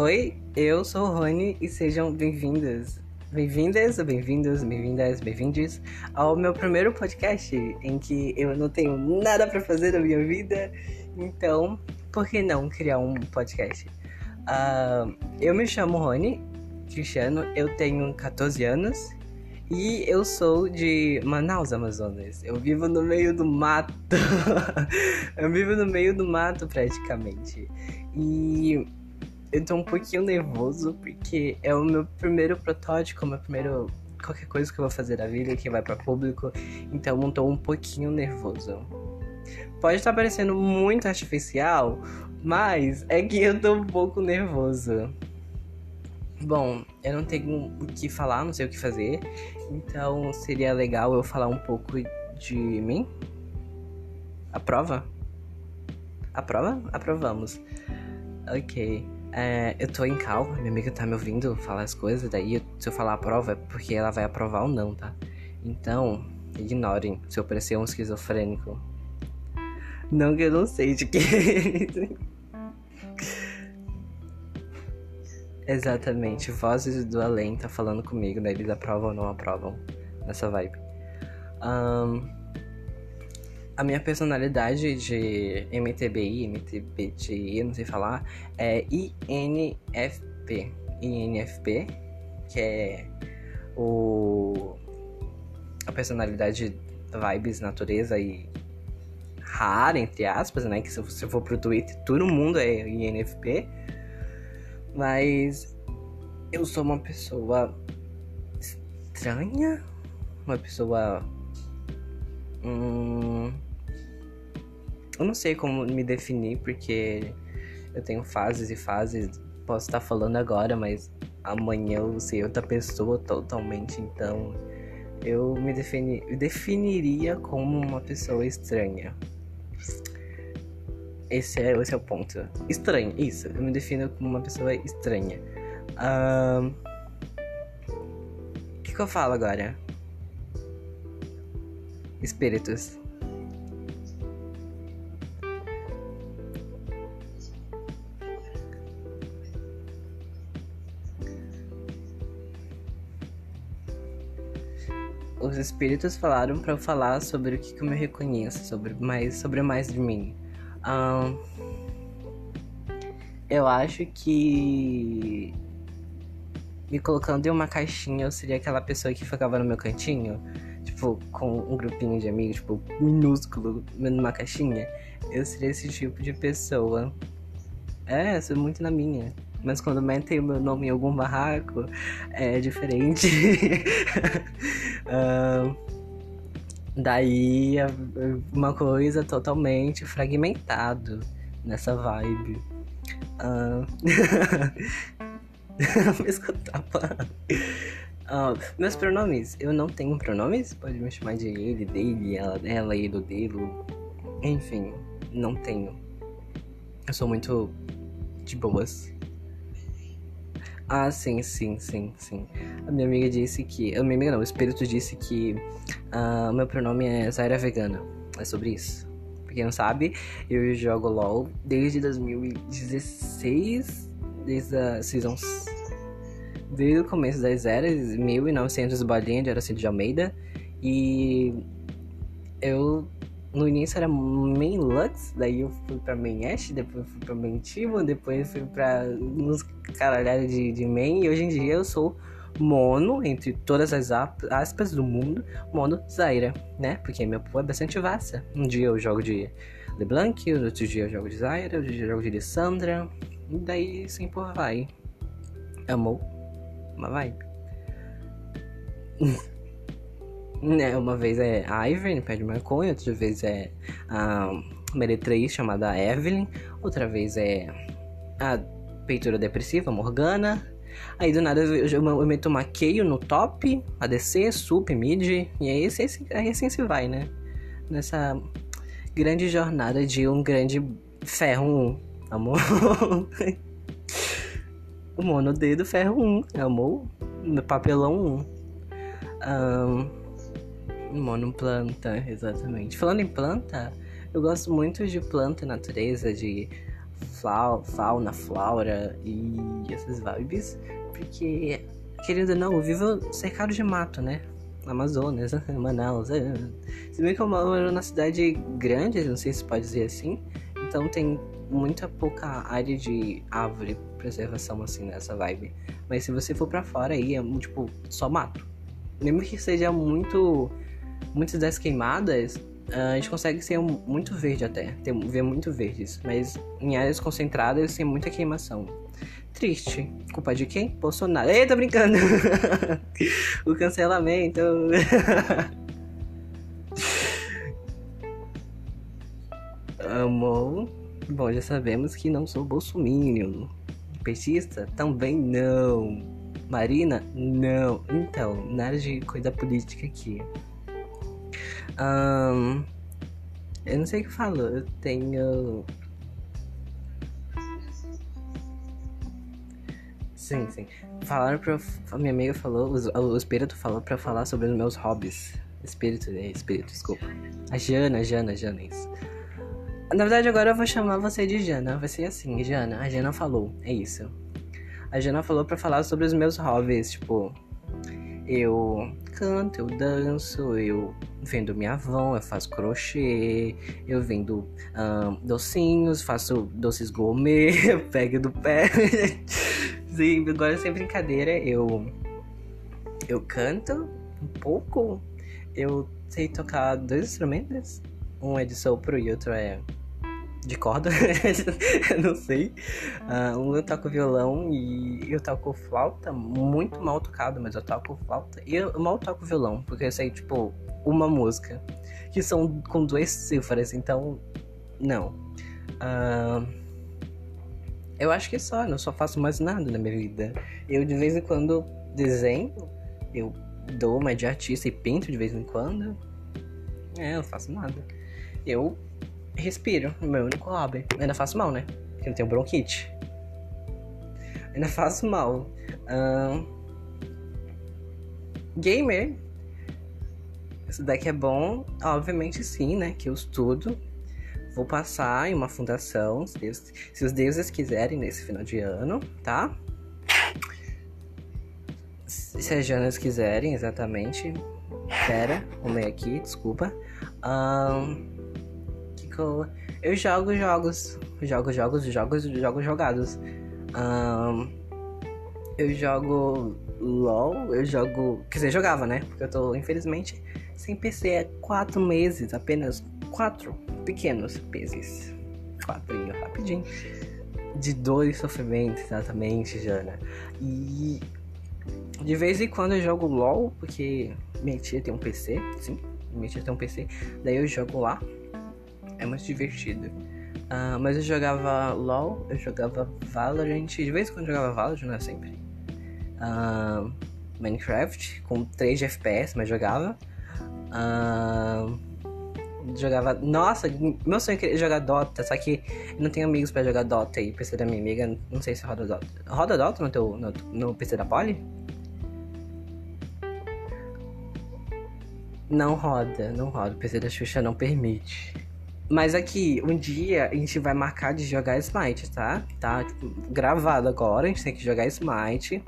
Oi, eu sou o Rony e sejam bem-vindas. Bem-vindas, bem-vindos, bem-vindas, bem-vindes ao meu primeiro podcast em que eu não tenho nada para fazer na minha vida, então por que não criar um podcast? Uh, eu me chamo Rony Cristiano, eu tenho 14 anos e eu sou de Manaus, Amazonas. Eu vivo no meio do mato. eu vivo no meio do mato praticamente. E eu tô um pouquinho nervoso porque é o meu primeiro protótipo, meu primeiro qualquer coisa que eu vou fazer da vida que vai para público, então eu tô um pouquinho nervoso. Pode estar parecendo muito artificial, mas é que eu tô um pouco nervoso. Bom, eu não tenho o que falar, não sei o que fazer, então seria legal eu falar um pouco de mim. Aprova? Aprova? Aprovamos. Ok. É, eu tô em cal, minha amiga tá me ouvindo falar as coisas, daí se eu falar a prova é porque ela vai aprovar ou não, tá? Então, ignorem se eu parecer um esquizofrênico. Não que eu não sei de que. Exatamente, vozes do além tá falando comigo, daí eles aprovam ou não aprovam nessa vibe. Um, a minha personalidade de MTBI, MTBTI, não sei falar, é INFP. INFP, que é o a personalidade vibes, natureza e rara, entre aspas, né? Que se você for pro Twitter, todo mundo é INFP. Mas eu sou uma pessoa estranha, uma pessoa. Hum, eu não sei como me definir, porque eu tenho fases e fases. Posso estar falando agora, mas amanhã eu sei outra pessoa totalmente. Então, eu me defini definiria como uma pessoa estranha. Esse é, esse é o ponto. Estranho, isso. Eu me defino como uma pessoa estranha. O um, que, que eu falo agora? Espíritos. Os espíritos falaram para eu falar sobre o que, que eu me reconheço, sobre mais, sobre mais de mim. Um, eu acho que me colocando em uma caixinha eu seria aquela pessoa que ficava no meu cantinho, tipo, com um grupinho de amigos, tipo, minúsculo, numa caixinha. Eu seria esse tipo de pessoa. É, sou muito na minha. Mas quando metem o meu nome em algum barraco, é diferente. uh, daí, uma coisa totalmente fragmentado nessa vibe. Uh, me escutava. Uh, meus pronomes, eu não tenho pronomes, pode me chamar de ele, dele, ela, dela, ele, dele. Enfim, não tenho. Eu sou muito de boas. Ah, sim, sim, sim, sim. A minha amiga disse que. A minha amiga não, o espírito disse que uh, meu pronome é Zaira Vegana. É sobre isso. Pra quem não sabe, eu jogo LOL desde 2016, desde a Season. Desde o começo das eras, 1900 bolinha de Aracinho de Almeida. E eu no início era main Lux, daí eu fui pra main Ash, depois fui pra main Timo, depois fui pra uns caralhados de, de main, e hoje em dia eu sou mono, entre todas as aspas do mundo, mono Zaira, né? Porque meu povo é bastante vasta. Um dia eu jogo de LeBlanc, outro dia eu jogo de Zaira, outro dia eu jogo de Lissandra, e daí assim por vai. Amou? Uma vibe. Né, uma vez é a Ivern, pé de maconha, outra vez é a meretriz chamada Evelyn, outra vez é a peitura depressiva, Morgana. Aí do nada eu, eu, eu meto uma Keio no top, ADC, sup, mid, e aí, esse, esse, aí assim se vai, né? Nessa grande jornada de um grande ferro 1, amor. o mono dedo ferro 1, amor. Papelão 1. Um, Monoplanta, exatamente. Falando em planta, eu gosto muito de planta, natureza, de fauna, flora e essas vibes. Porque, querendo ou não, eu vivo cercado de mato, né? Amazonas, Manaus. É. Se bem que eu moro na cidade grande, não sei se pode dizer assim. Então tem muita pouca área de árvore, preservação assim nessa vibe. Mas se você for para fora aí, é tipo só mato. Mesmo que seja muito. Muitas das queimadas, a gente consegue ser muito verde até. Ter, ver muito verdes. Mas em áreas concentradas tem muita queimação. Triste. Culpa de quem? Bolsonaro. Eita, brincando! o cancelamento. Amor. Bom, já sabemos que não sou bolsominion. Petista? Também não. Marina? Não. Então, nada de coisa política aqui. Um, eu não sei o que falo. Eu tenho. Sim, sim. Falaram pra. Minha amiga falou, o, espírito falou pra falar sobre os meus hobbies. Espírito, é, espírito, desculpa. A Jana, Jana, Jana, isso. Na verdade, agora eu vou chamar você de Jana. Vai ser assim, Jana. A Jana falou, é isso. A Jana falou pra falar sobre os meus hobbies, tipo. Eu canto, eu danço, eu vendo minha avó, eu faço crochê, eu vendo um, docinhos, faço doces gourmet, pego do pé. Sim, agora sem brincadeira, eu. Eu canto um pouco. Eu sei tocar dois instrumentos. Um é de sopro e outro é de corda, não sei. Uh, um eu toco violão e eu toco flauta, muito mal tocado, mas eu toco flauta. E eu mal toco violão, porque eu sei, tipo, uma música, que são com duas cifras, então, não. Uh, eu acho que só, não só faço mais nada na minha vida. Eu de vez em quando desenho, eu dou uma de artista e pinto de vez em quando. É, eu não faço nada. Eu respiro, meu único hobby. Ainda faço mal, né? Porque eu tenho bronquite. Ainda faço mal. Um... Gamer. Isso daqui é bom? Obviamente sim, né? Que eu estudo. Vou passar em uma fundação, se, Deus, se os deuses quiserem, nesse final de ano, tá? Se as Janas quiserem, exatamente. Pera, arrumei aqui, desculpa. Um, eu jogo jogos. Jogo jogos, jogos, jogos jogados. Um, eu jogo LOL, eu jogo. Quer dizer, jogava, né? Porque eu tô, infelizmente, sem PC há quatro meses, apenas quatro pequenos meses. Quatrinho, rapidinho. De dor e sofrimento, exatamente, Jana. E de vez em quando eu jogo LOL, porque minha tia tem um PC, sim, minha tia tem um PC, daí eu jogo lá é muito divertido. Uh, mas eu jogava LOL, eu jogava Valorant, de vez em quando eu jogava Valorant, não é sempre. Uh, Minecraft, com 3 de FPS, mas jogava. Uh, jogava. Nossa, meu sonho é jogar Dota, só que não tenho amigos pra jogar Dota aí. PC da minha amiga, não sei se roda Dota. Roda Dota no, teu, no, no PC da Poly? Não roda, não roda. O PC da Xuxa não permite. Mas aqui, um dia a gente vai marcar de jogar Smite, tá? Tá tipo, gravado agora, a gente tem que jogar Smite.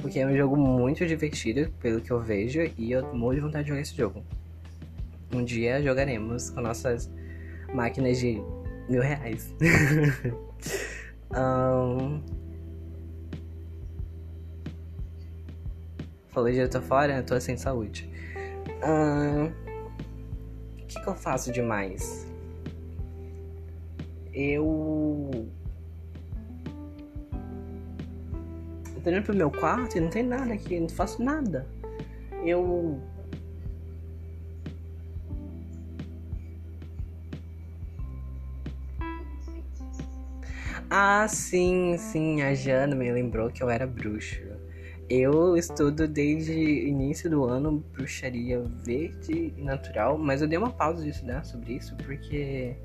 Porque é um jogo muito divertido, pelo que eu vejo, e eu morro de vontade de jogar esse jogo. Um dia jogaremos com nossas máquinas de mil reais. um... Falei de eu tô fora, eu tô sem saúde. Um... O que, que eu faço demais? Eu. Eu tô indo pro meu quarto e não tem nada aqui, não faço nada. Eu. Ah, sim, sim, a Jana me lembrou que eu era bruxo. Eu estudo desde início do ano bruxaria verde e natural, mas eu dei uma pausa de estudar sobre isso porque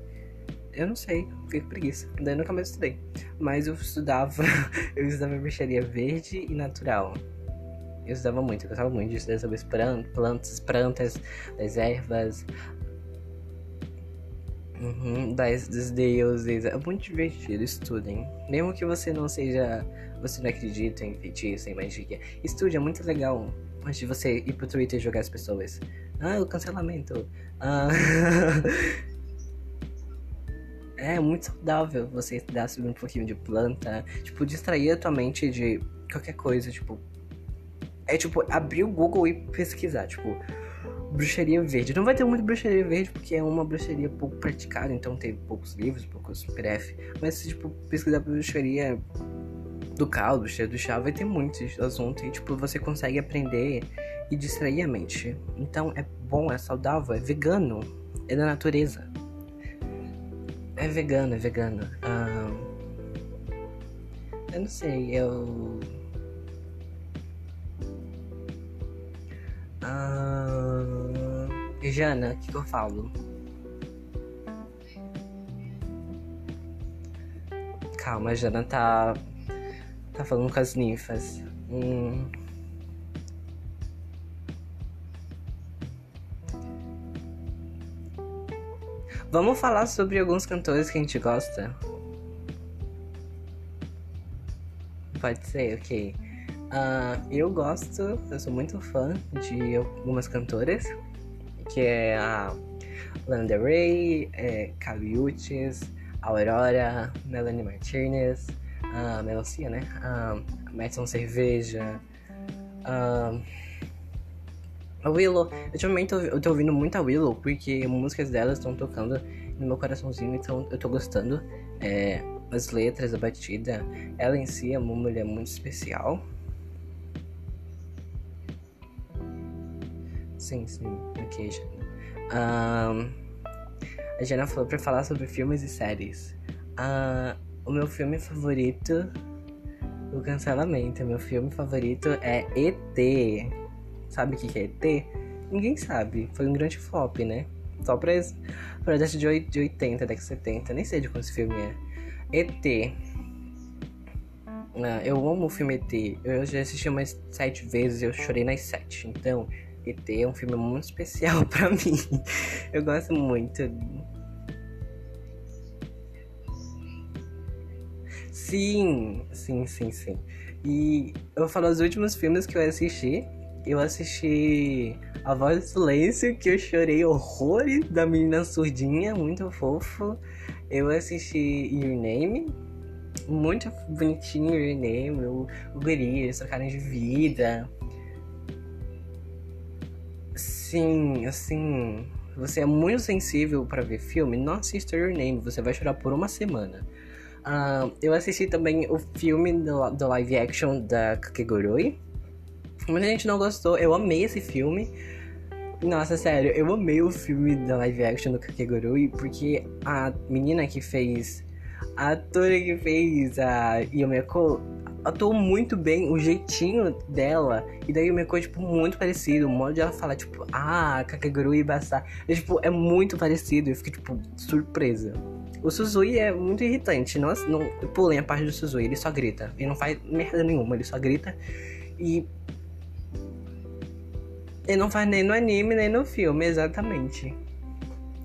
eu não sei, fiquei com preguiça. Daí nunca mais estudei. Mas eu estudava, eu estudava bruxaria verde e natural. Eu estudava muito, eu gostava muito de estudar sobre as plantas, plantas, das ervas. Uhum, das, dos deuses. É muito divertido, estudem. Mesmo que você não seja. Você não acredita em feitiço, em magia. Estude, é muito legal. Antes de você ir pro Twitter e jogar as pessoas. Ah, o cancelamento. Ah. é muito saudável você estudar sobre um pouquinho de planta. Tipo, distrair a tua mente de qualquer coisa. Tipo. É tipo, abrir o Google e pesquisar. Tipo bruxaria verde. Não vai ter muito bruxaria verde porque é uma bruxaria pouco praticada, então tem poucos livros, poucos PDF. Mas tipo pesquisar bruxaria do caldo, bruxaria do chá, vai ter muitos assuntos e tipo você consegue aprender e distrair a mente. Então é bom, é saudável, é vegano, é da natureza. É vegano, é vegano. Ah, eu não sei, eu Ah, Jana, o que, que eu falo? Calma, a Jana tá. tá falando com as ninfas. Hum. Vamos falar sobre alguns cantores que a gente gosta? Pode ser, ok. Uh, eu gosto, eu sou muito fã de algumas cantoras, que é a Lana Del Rey, é, Caliutes, Aurora, Melanie Martinez, uh, Melancia, né? Uh, Madison Cerveja, uh, a Willow. Ultimamente eu tô ouvindo muito a Willow, porque músicas delas estão tocando no meu coraçãozinho, então eu tô gostando. É, as letras, a batida, ela em si é uma mulher muito especial. Sim, sim. Ok, Jana. Um, a Jana falou pra falar sobre filmes e séries. Uh, o meu filme favorito. O cancelamento. Meu filme favorito é ET. Sabe o que, é ET? Ninguém sabe. Foi um grande flop, né? Só pra, pra década de 80, década de 70. Nem sei de quantos filme é. ET. Uh, eu amo o filme ET. Eu já assisti umas sete vezes eu chorei nas sete. Então, ET é um filme muito especial para mim. Eu gosto muito. Sim, sim, sim, sim. E eu vou falar os últimos filmes que eu assisti. Eu assisti A Voz do Silêncio, que eu chorei horrores da menina surdinha, muito fofo. Eu assisti Your Name, muito bonitinho Your Name, o, o guri, trocaram de vida. Sim, assim, você é muito sensível para ver filme, não assista Your Name, você vai chorar por uma semana. Uh, eu assisti também o filme do, do live action da Kakegurui. Muita gente não gostou, eu amei esse filme. Nossa, sério, eu amei o filme da live action do Kakegurui porque a menina que fez. A atora que fez a Yomeko atuou muito bem o jeitinho dela. E daí o Meko, tipo, muito parecido. O modo de ela falar, tipo, ah, Kakeguru e Basta. É, tipo, é muito parecido. Eu fiquei, tipo, surpresa. O Suzui é muito irritante. Não, não pulem a parte do Suzui, ele só grita. Ele não faz merda nenhuma, ele só grita. E. Ele não faz nem no anime, nem no filme, exatamente.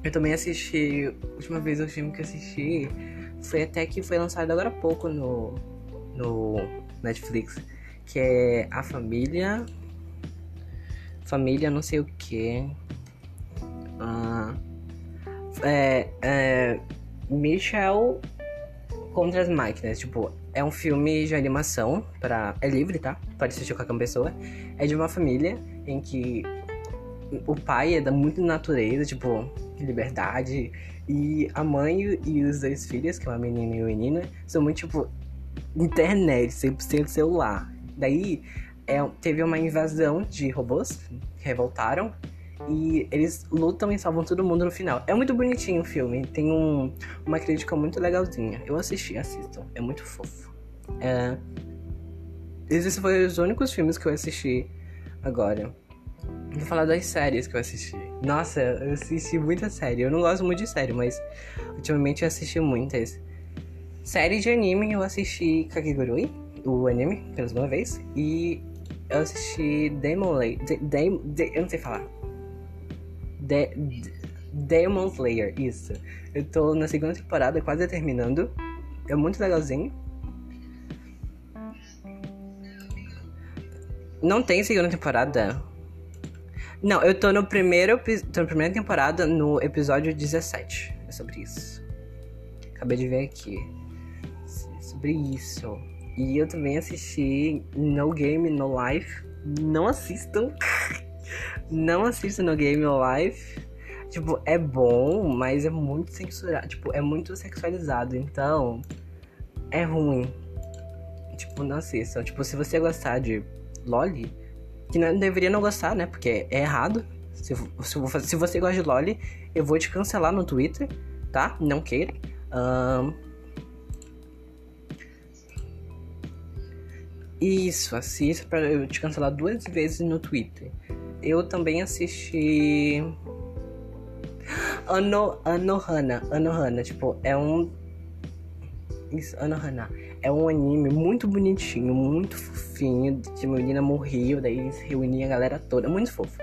Eu também assisti. A última vez o filme que assisti foi até que foi lançado agora há pouco no no Netflix, que é A Família. Família não sei o que. Ah, é, é, Michel contra as máquinas. Tipo, é um filme de animação. Pra, é livre, tá? Pode assistir qualquer pessoa. É de uma família em que o pai é da muito natureza, tipo, liberdade. E a mãe e os dois filhos, que é uma menina e uma menina, são muito, tipo, internet, 100% celular. Daí é, teve uma invasão de robôs que revoltaram e eles lutam e salvam todo mundo no final. É muito bonitinho o filme, tem um, uma crítica muito legalzinha. Eu assisti, assistam, é muito fofo. É, esses foram os únicos filmes que eu assisti agora. Vou falar das séries que eu assisti. Nossa, eu assisti muita série. Eu não gosto muito de série, mas ultimamente eu assisti muitas. Série de anime, eu assisti Kakegurui, o anime, pela segunda vez. E eu assisti Demon Lay. De, de, de, eu não sei falar. De, Demon Slayer, isso. Eu tô na segunda temporada, quase terminando. É muito legalzinho. Não tem segunda temporada? Não, eu tô no primeiro tô na primeira temporada no episódio 17. É sobre isso. Acabei de ver aqui. Sobre isso. E eu também assisti No Game No Life. Não assistam. Não assistam No Game Life. Tipo, é bom, mas é muito censurado. Tipo, é muito sexualizado. Então, é ruim. Tipo, não assistam. Tipo, se você gostar de Loli, que não, deveria não gostar, né? Porque é errado. Se, se, se você gosta de Loli, eu vou te cancelar no Twitter, tá? Não queira. Um... Isso, assista pra eu te cancelar duas vezes no Twitter. Eu também assisti. Ano, Anohana. Anohana, tipo, é um. Isso, Anohana. É um anime muito bonitinho, muito fofinho. De uma menina morreu, daí reunia a galera toda. Muito fofo.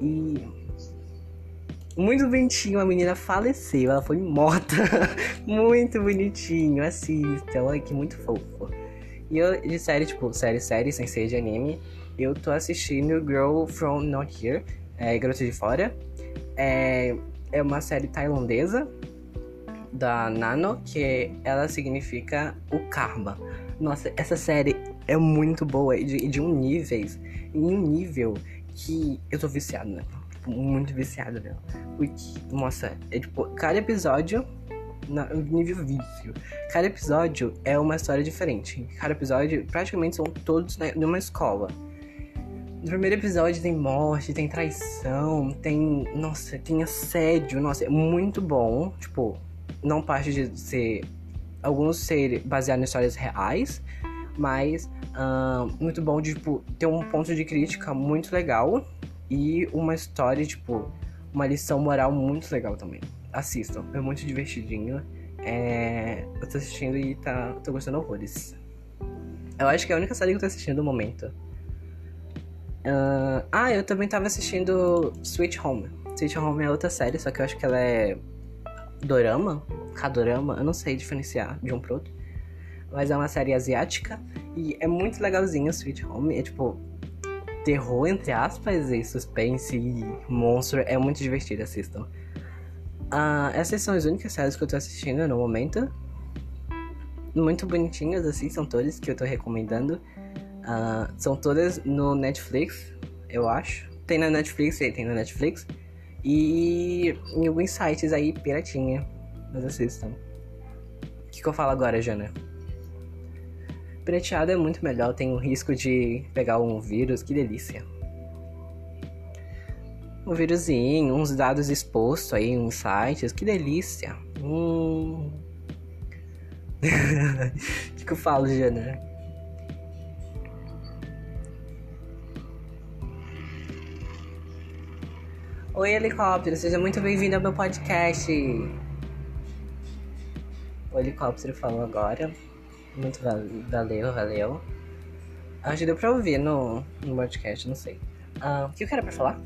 E. Muito bonitinho, a menina faleceu, ela foi morta. muito bonitinho, assistam, olha que muito fofo. E eu, de série, tipo, série, série, sem ser de anime, eu tô assistindo Girl From Not Here, é, Garota de Fora. É, é uma série tailandesa da Nano, que ela significa o karma. Nossa, essa série é muito boa e de, de um nível, em um nível que eu tô viciado, né? Tipo, muito viciado nela. Porque, nossa, é tipo, cada episódio nível vício. Cada episódio é uma história diferente. Cada episódio, praticamente, são todos né, numa escola. No primeiro episódio tem morte, tem traição, tem. Nossa, tem assédio. Nossa, é muito bom. Tipo, não parte de ser. Alguns ser baseados em histórias reais, mas muito bom de tipo, ter um ponto de crítica muito legal e uma história, tipo, uma lição moral muito legal também. Assistam, é muito divertidinho. É... Eu tô assistindo e tá... tô gostando horrores. Eu acho que é a única série que eu tô assistindo no momento. Uh... Ah, eu também tava assistindo Sweet Home. Sweet Home é outra série, só que eu acho que ela é dorama, Kadorama, eu não sei diferenciar de um pro outro. Mas é uma série asiática e é muito legalzinho Sweet Home. É tipo terror, entre aspas, e suspense e monstro. É muito divertido, assistam. Uh, essas são as únicas séries que eu tô assistindo no momento. Muito bonitinhas, assim, são todas que eu tô recomendando. Uh, são todas no Netflix, eu acho. Tem na Netflix, tem na Netflix. E em alguns sites aí, piratinha. Mas assistam. O que, que eu falo agora, Jana? Pirateado é muito melhor, tem o risco de pegar um vírus, que delícia. Um vírusinho, uns dados expostos aí, uns sites, que delícia. Hum. O que, que eu falo, Jana? Oi, helicóptero, seja muito bem-vindo ao meu podcast. O helicóptero falou agora. Muito valeu, valeu. Acho que deu pra ouvir no, no podcast, não sei. Uh, o que eu quero pra falar?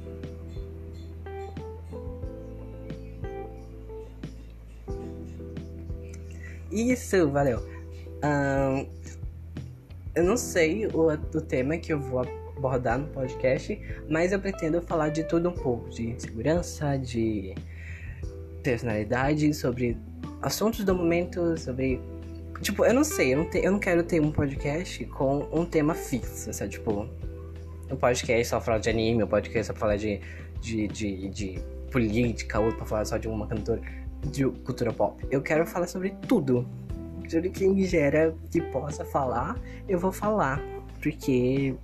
Isso, valeu. Uh, eu não sei o, o tema que eu vou abordar no podcast, mas eu pretendo falar de tudo um pouco, de segurança, de personalidade, sobre assuntos do momento, sobre. Tipo, eu não sei, eu não, te, eu não quero ter um podcast com um tema fixo, sabe? Tipo, um podcast só falar de anime, um podcast só falar de, de, de, de política, outro pra falar só de uma cantora de cultura pop. Eu quero falar sobre tudo. Tudo que me gera que possa falar, eu vou falar. Porque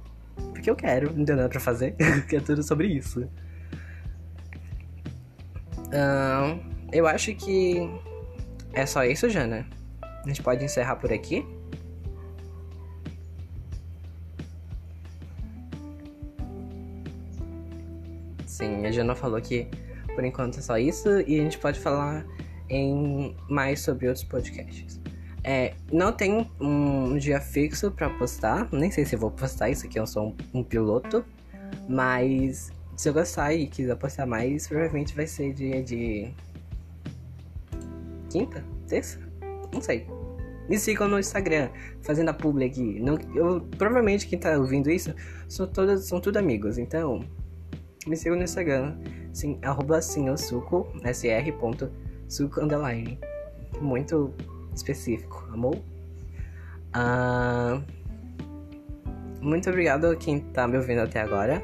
porque eu quero, não tem nada pra fazer. é tudo sobre isso. Uh, eu acho que é só isso, Jana. A gente pode encerrar por aqui. Sim, a Jana falou que por enquanto é só isso e a gente pode falar em mais sobre outros podcasts. É, não tenho um dia fixo para postar, nem sei se vou postar isso aqui, eu sou um, um piloto, mas se eu gostar e quiser postar mais, provavelmente vai ser dia de. Quinta? Terça? Não sei. Me sigam no Instagram, fazendo a publi aqui. Eu, provavelmente quem tá ouvindo isso são, todas, são tudo amigos, então me sigam no Instagram, sim, arroba suco, sr.suco underline. Muito específico, amor? Uh, muito obrigado a quem tá me ouvindo até agora.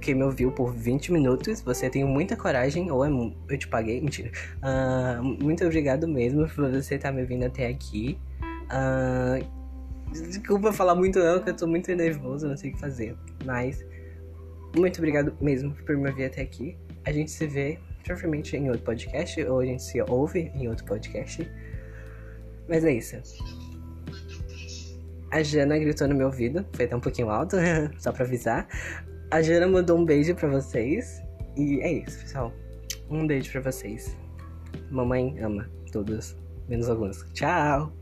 Quem me ouviu por 20 minutos, você tem muita coragem, ou é eu te paguei, mentira. Uh, muito obrigado mesmo por você estar tá me ouvindo até aqui. Uh, desculpa falar muito não, que eu tô muito nervoso, não sei o que fazer. Mas, muito obrigado mesmo por me ouvir até aqui. A gente se vê provavelmente em outro podcast, ou a gente se ouve em outro podcast. Mas é isso. A Jana gritou no meu ouvido, foi até um pouquinho alto, só pra avisar. A Jana mandou um beijo pra vocês. E é isso, pessoal. Um beijo pra vocês. Mamãe ama todos, menos alguns. Tchau!